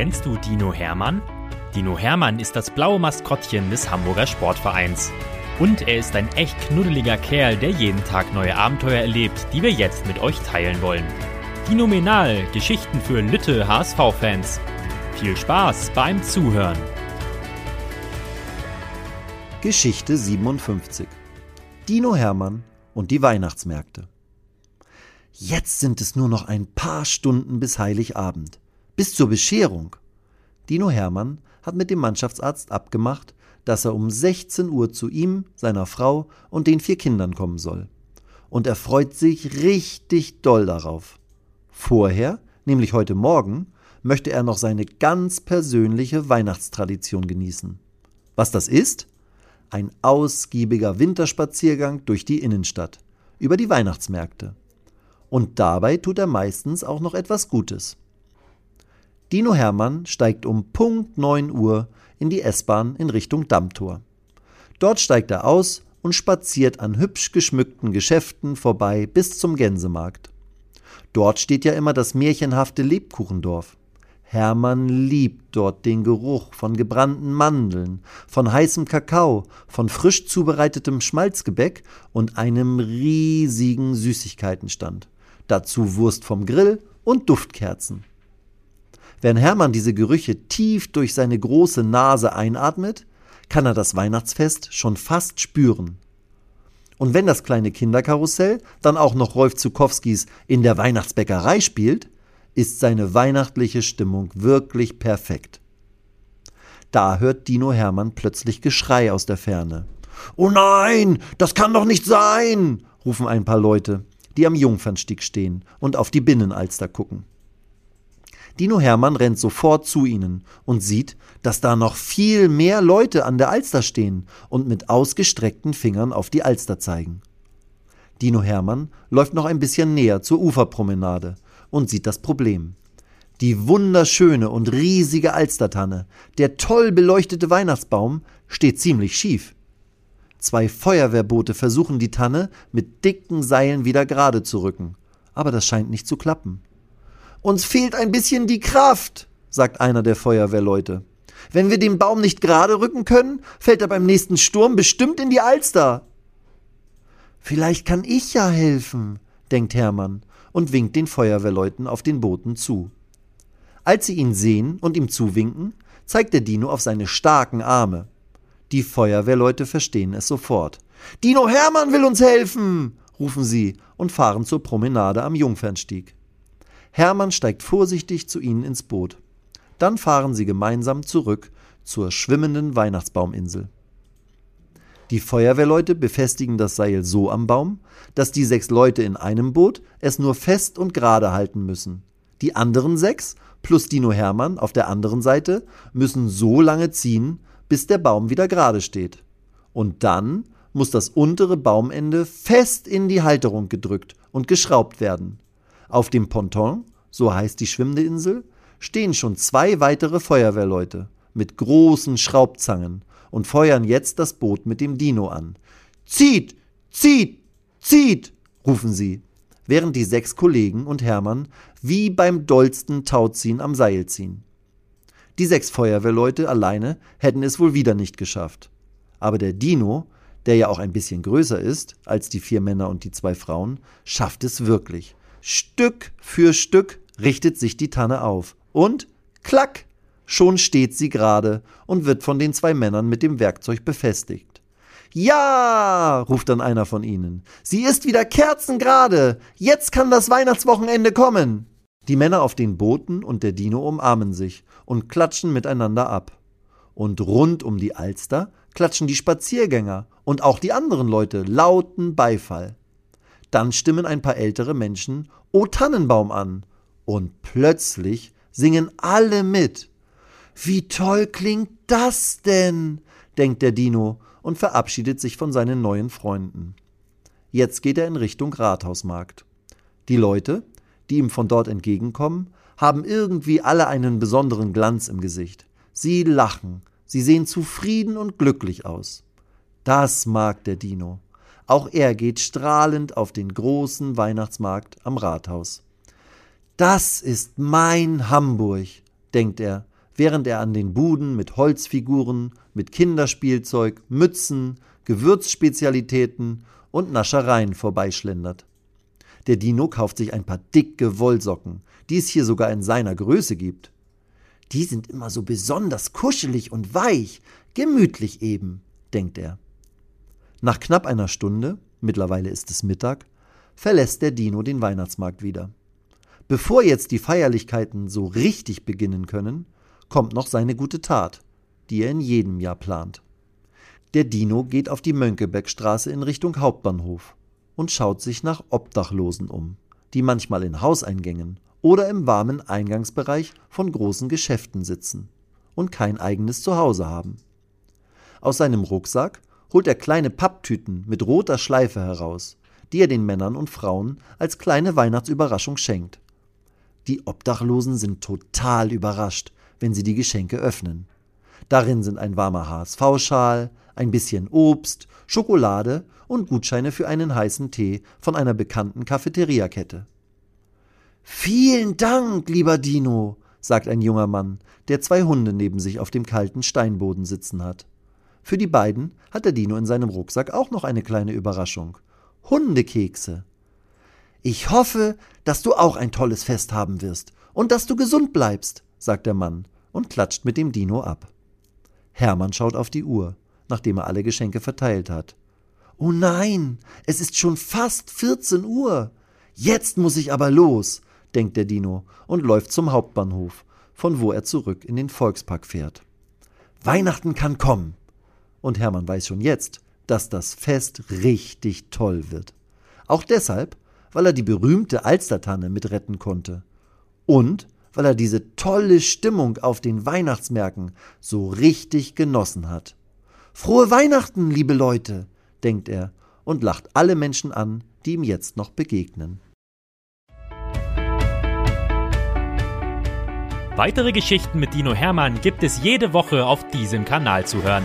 Kennst du Dino Hermann? Dino Hermann ist das blaue Maskottchen des Hamburger Sportvereins. Und er ist ein echt knuddeliger Kerl, der jeden Tag neue Abenteuer erlebt, die wir jetzt mit euch teilen wollen. Dinominal, Geschichten für Lütte HSV-Fans. Viel Spaß beim Zuhören. Geschichte 57 Dino Hermann und die Weihnachtsmärkte. Jetzt sind es nur noch ein paar Stunden bis Heiligabend, bis zur Bescherung. Dino Hermann hat mit dem Mannschaftsarzt abgemacht, dass er um 16 Uhr zu ihm, seiner Frau und den vier Kindern kommen soll. Und er freut sich richtig doll darauf. Vorher, nämlich heute Morgen, möchte er noch seine ganz persönliche Weihnachtstradition genießen. Was das ist? Ein ausgiebiger Winterspaziergang durch die Innenstadt, über die Weihnachtsmärkte. Und dabei tut er meistens auch noch etwas Gutes. Dino Hermann steigt um Punkt 9 Uhr in die S-Bahn in Richtung Dammtor. Dort steigt er aus und spaziert an hübsch geschmückten Geschäften vorbei bis zum Gänsemarkt. Dort steht ja immer das märchenhafte Lebkuchendorf. Hermann liebt dort den Geruch von gebrannten Mandeln, von heißem Kakao, von frisch zubereitetem Schmalzgebäck und einem riesigen Süßigkeitenstand dazu Wurst vom Grill und Duftkerzen. Wenn Hermann diese Gerüche tief durch seine große Nase einatmet, kann er das Weihnachtsfest schon fast spüren. Und wenn das kleine Kinderkarussell dann auch noch Rolf Zukowskis in der Weihnachtsbäckerei spielt, ist seine weihnachtliche Stimmung wirklich perfekt. Da hört Dino Hermann plötzlich Geschrei aus der Ferne. Oh nein, das kann doch nicht sein, rufen ein paar Leute die am Jungfernstieg stehen und auf die Binnenalster gucken. Dino Hermann rennt sofort zu ihnen und sieht, dass da noch viel mehr Leute an der Alster stehen und mit ausgestreckten Fingern auf die Alster zeigen. Dino Hermann läuft noch ein bisschen näher zur Uferpromenade und sieht das Problem. Die wunderschöne und riesige Alstertanne, der toll beleuchtete Weihnachtsbaum, steht ziemlich schief. Zwei Feuerwehrboote versuchen die Tanne mit dicken Seilen wieder gerade zu rücken. Aber das scheint nicht zu klappen. Uns fehlt ein bisschen die Kraft, sagt einer der Feuerwehrleute. Wenn wir den Baum nicht gerade rücken können, fällt er beim nächsten Sturm bestimmt in die Alster. Vielleicht kann ich ja helfen, denkt Hermann und winkt den Feuerwehrleuten auf den Booten zu. Als sie ihn sehen und ihm zuwinken, zeigt der Dino auf seine starken Arme. Die Feuerwehrleute verstehen es sofort. Dino Hermann will uns helfen, rufen sie und fahren zur Promenade am Jungfernstieg. Hermann steigt vorsichtig zu ihnen ins Boot. Dann fahren sie gemeinsam zurück zur schwimmenden Weihnachtsbauminsel. Die Feuerwehrleute befestigen das Seil so am Baum, dass die sechs Leute in einem Boot es nur fest und gerade halten müssen. Die anderen sechs plus Dino Hermann auf der anderen Seite müssen so lange ziehen, bis der Baum wieder gerade steht. Und dann muss das untere Baumende fest in die Halterung gedrückt und geschraubt werden. Auf dem Ponton, so heißt die schwimmende Insel, stehen schon zwei weitere Feuerwehrleute mit großen Schraubzangen und feuern jetzt das Boot mit dem Dino an. Zieht, zieht, zieht, rufen sie, während die sechs Kollegen und Hermann wie beim dollsten Tauziehen am Seil ziehen. Die sechs Feuerwehrleute alleine hätten es wohl wieder nicht geschafft. Aber der Dino, der ja auch ein bisschen größer ist als die vier Männer und die zwei Frauen, schafft es wirklich. Stück für Stück richtet sich die Tanne auf. Und klack! Schon steht sie gerade und wird von den zwei Männern mit dem Werkzeug befestigt. Ja, ruft dann einer von ihnen. Sie ist wieder kerzengerade. Jetzt kann das Weihnachtswochenende kommen. Die Männer auf den Booten und der Dino umarmen sich und klatschen miteinander ab. Und rund um die Alster klatschen die Spaziergänger und auch die anderen Leute lauten Beifall. Dann stimmen ein paar ältere Menschen O Tannenbaum an. Und plötzlich singen alle mit. Wie toll klingt das denn? denkt der Dino und verabschiedet sich von seinen neuen Freunden. Jetzt geht er in Richtung Rathausmarkt. Die Leute, die ihm von dort entgegenkommen, haben irgendwie alle einen besonderen Glanz im Gesicht. Sie lachen, sie sehen zufrieden und glücklich aus. Das mag der Dino. Auch er geht strahlend auf den großen Weihnachtsmarkt am Rathaus. Das ist mein Hamburg, denkt er während er an den Buden mit Holzfiguren, mit Kinderspielzeug, Mützen, Gewürzspezialitäten und Naschereien vorbeischlendert. Der Dino kauft sich ein paar dicke Wollsocken, die es hier sogar in seiner Größe gibt. Die sind immer so besonders kuschelig und weich, gemütlich eben, denkt er. Nach knapp einer Stunde, mittlerweile ist es Mittag, verlässt der Dino den Weihnachtsmarkt wieder. Bevor jetzt die Feierlichkeiten so richtig beginnen können, kommt noch seine gute Tat, die er in jedem Jahr plant. Der Dino geht auf die Mönckebergstraße in Richtung Hauptbahnhof und schaut sich nach Obdachlosen um, die manchmal in Hauseingängen oder im warmen Eingangsbereich von großen Geschäften sitzen und kein eigenes Zuhause haben. Aus seinem Rucksack holt er kleine Papptüten mit roter Schleife heraus, die er den Männern und Frauen als kleine Weihnachtsüberraschung schenkt. Die Obdachlosen sind total überrascht, wenn sie die Geschenke öffnen. Darin sind ein warmer HSV-Schal, ein bisschen Obst, Schokolade und Gutscheine für einen heißen Tee von einer bekannten Cafeteriakette. Vielen Dank, lieber Dino, sagt ein junger Mann, der zwei Hunde neben sich auf dem kalten Steinboden sitzen hat. Für die beiden hat der Dino in seinem Rucksack auch noch eine kleine Überraschung. Hundekekse. Ich hoffe, dass du auch ein tolles Fest haben wirst und dass du gesund bleibst, sagt der Mann und klatscht mit dem Dino ab. Hermann schaut auf die Uhr, nachdem er alle Geschenke verteilt hat. Oh nein, es ist schon fast 14 Uhr. Jetzt muss ich aber los, denkt der Dino und läuft zum Hauptbahnhof, von wo er zurück in den Volkspark fährt. Weihnachten kann kommen. Und Hermann weiß schon jetzt, dass das Fest richtig toll wird. Auch deshalb, weil er die berühmte Alstertanne mitretten konnte. Und weil er diese tolle Stimmung auf den Weihnachtsmärkten so richtig genossen hat. Frohe Weihnachten, liebe Leute, denkt er und lacht alle Menschen an, die ihm jetzt noch begegnen. Weitere Geschichten mit Dino Hermann gibt es jede Woche auf diesem Kanal zu hören.